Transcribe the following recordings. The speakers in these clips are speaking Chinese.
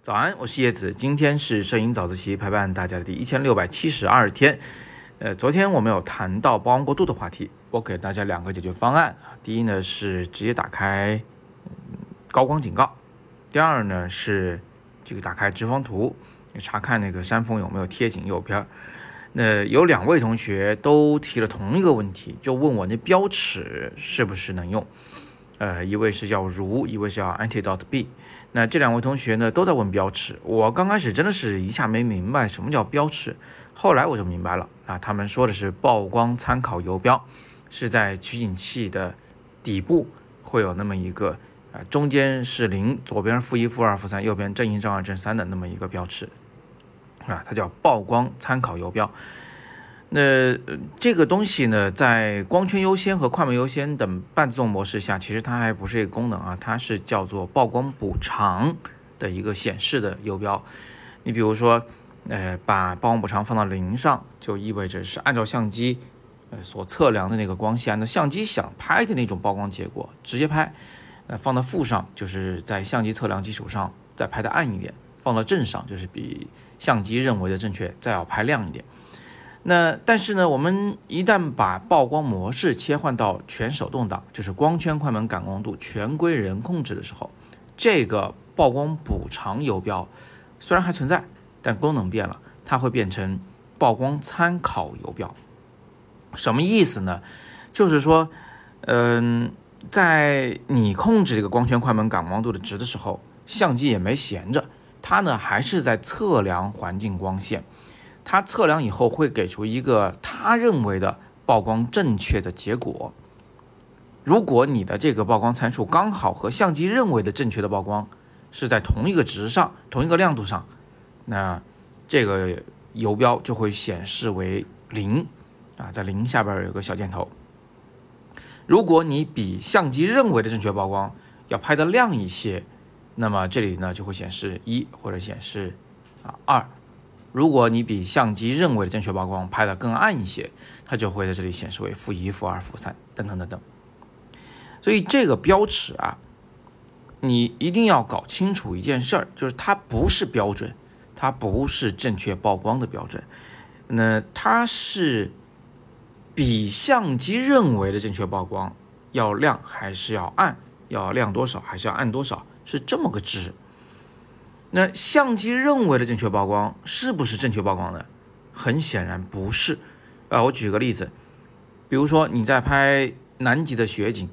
早安，我是叶子，今天是摄影早自习陪伴大家的第一千六百七十二天。呃，昨天我们有谈到曝光过度的话题，我给大家两个解决方案啊。第一呢是直接打开高光警告，第二呢是这个打开直方图，查看那个山峰有没有贴紧右边。那有两位同学都提了同一个问题，就问我那标尺是不是能用？呃，一位是叫如，一位是叫 anti dot b。那这两位同学呢，都在问标尺。我刚开始真的是一下没明白什么叫标尺，后来我就明白了啊。他们说的是曝光参考游标，是在取景器的底部会有那么一个啊，中间是零，左边负一、负二、负三，右边正一、正二、正三的那么一个标尺啊，它叫曝光参考游标。那这个东西呢，在光圈优先和快门优先等半自动模式下，其实它还不是一个功能啊，它是叫做曝光补偿的一个显示的游标。你比如说，呃，把曝光补偿放到零上，就意味着是按照相机呃所测量的那个光线，那相机想拍的那种曝光结果直接拍。呃，放到负上，就是在相机测量基础上再拍的暗一点；放到正上，就是比相机认为的正确再要拍亮一点。那但是呢，我们一旦把曝光模式切换到全手动挡，就是光圈、快门、感光度全归人控制的时候，这个曝光补偿游标虽然还存在，但功能变了，它会变成曝光参考游标。什么意思呢？就是说，嗯，在你控制这个光圈、快门、感光度的值的时候，相机也没闲着，它呢还是在测量环境光线。它测量以后会给出一个他认为的曝光正确的结果。如果你的这个曝光参数刚好和相机认为的正确的曝光是在同一个值上、同一个亮度上，那这个游标就会显示为零啊，在零下边有个小箭头。如果你比相机认为的正确曝光要拍的亮一些，那么这里呢就会显示一或者显示啊二。如果你比相机认为的正确曝光拍的更暗一些，它就会在这里显示为负一、负二、负三等等等等。所以这个标尺啊，你一定要搞清楚一件事儿，就是它不是标准，它不是正确曝光的标准。那它是比相机认为的正确曝光要亮还是要暗？要亮多少还是要暗多少？是这么个值。那相机认为的正确曝光是不是正确曝光呢？很显然不是。啊，我举个例子，比如说你在拍南极的雪景，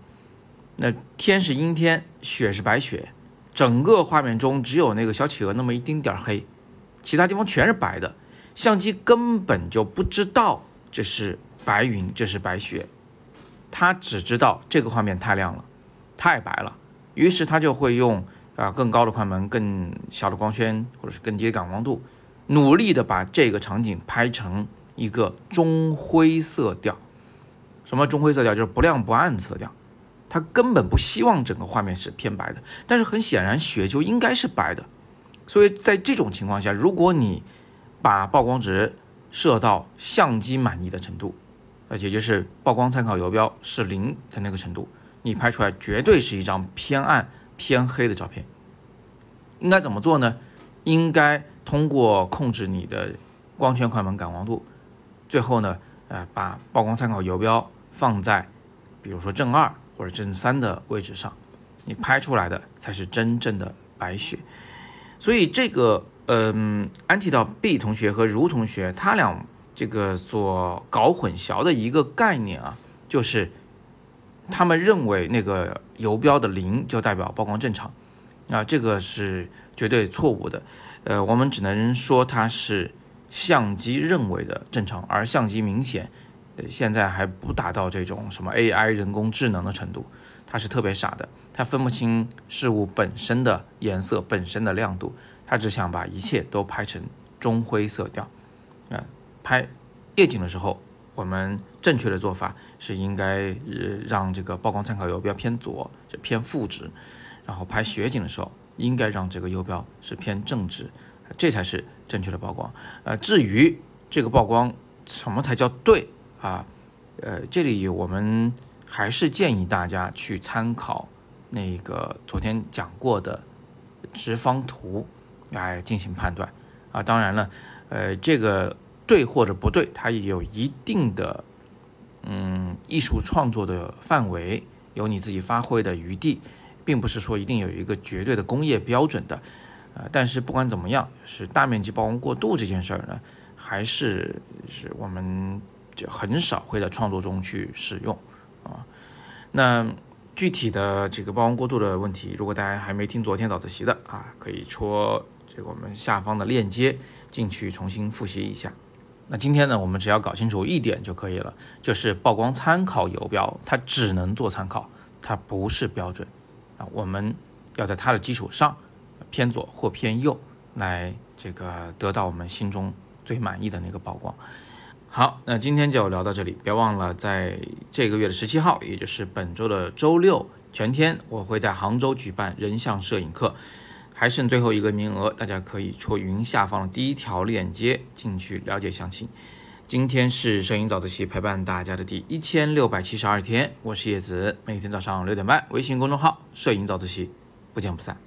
那天是阴天，雪是白雪，整个画面中只有那个小企鹅那么一丁点儿黑，其他地方全是白的，相机根本就不知道这是白云，这是白雪，它只知道这个画面太亮了，太白了，于是它就会用。啊，更高的快门，更小的光圈，或者是更低的感光度，努力的把这个场景拍成一个中灰色调。什么中灰色调？就是不亮不暗的色调。他根本不希望整个画面是偏白的，但是很显然雪就应该是白的。所以在这种情况下，如果你把曝光值设到相机满意的程度，而且就是曝光参考游标是零的那个程度，你拍出来绝对是一张偏暗。偏黑的照片应该怎么做呢？应该通过控制你的光圈、快门、感光度，最后呢，呃，把曝光参考游标放在，比如说正二或者正三的位置上，你拍出来的才是真正的白雪。所以这个，嗯，安提到 B 同学和如同学他俩这个所搞混淆的一个概念啊，就是。他们认为那个游标的零就代表曝光正常，啊，这个是绝对错误的。呃，我们只能说它是相机认为的正常，而相机明显，呃，现在还不达到这种什么 AI 人工智能的程度，它是特别傻的，它分不清事物本身的颜色、本身的亮度，它只想把一切都拍成中灰色调。啊，拍夜景的时候。我们正确的做法是应该让这个曝光参考游标偏左，就偏负值，然后拍雪景的时候应该让这个游标是偏正值，这才是正确的曝光。呃，至于这个曝光什么才叫对啊？呃，这里我们还是建议大家去参考那个昨天讲过的直方图来进行判断啊。当然了，呃，这个对或者不对，它也有一定的嗯艺术创作的范围，有你自己发挥的余地，并不是说一定有一个绝对的工业标准的。呃，但是不管怎么样，是大面积曝光过度这件事儿呢，还是是我们就很少会在创作中去使用啊。那具体的这个曝光过度的问题，如果大家还没听昨天早自习的啊，可以戳这个我们下方的链接进去重新复习一下。那今天呢，我们只要搞清楚一点就可以了，就是曝光参考游标，它只能做参考，它不是标准啊。我们要在它的基础上。偏左或偏右，来这个得到我们心中最满意的那个曝光。好，那今天就聊到这里，别忘了在这个月的十七号，也就是本周的周六全天，我会在杭州举办人像摄影课，还剩最后一个名额，大家可以戳云下方的第一条链接进去了解详情。今天是摄影早自习陪伴大家的第一千六百七十二天，我是叶子，每天早上六点半，微信公众号“摄影早自习”，不见不散。